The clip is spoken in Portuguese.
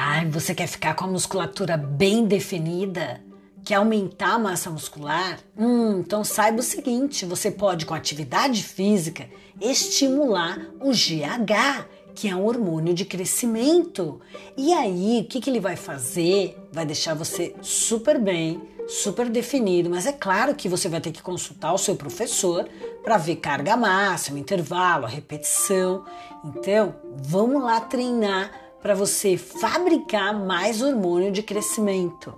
Ai, você quer ficar com a musculatura bem definida? Quer aumentar a massa muscular? Hum, então saiba o seguinte: você pode, com atividade física, estimular o GH, que é um hormônio de crescimento. E aí, o que, que ele vai fazer? Vai deixar você super bem, super definido, mas é claro que você vai ter que consultar o seu professor para ver carga máxima, intervalo, repetição. Então, vamos lá treinar para você fabricar mais hormônio de crescimento.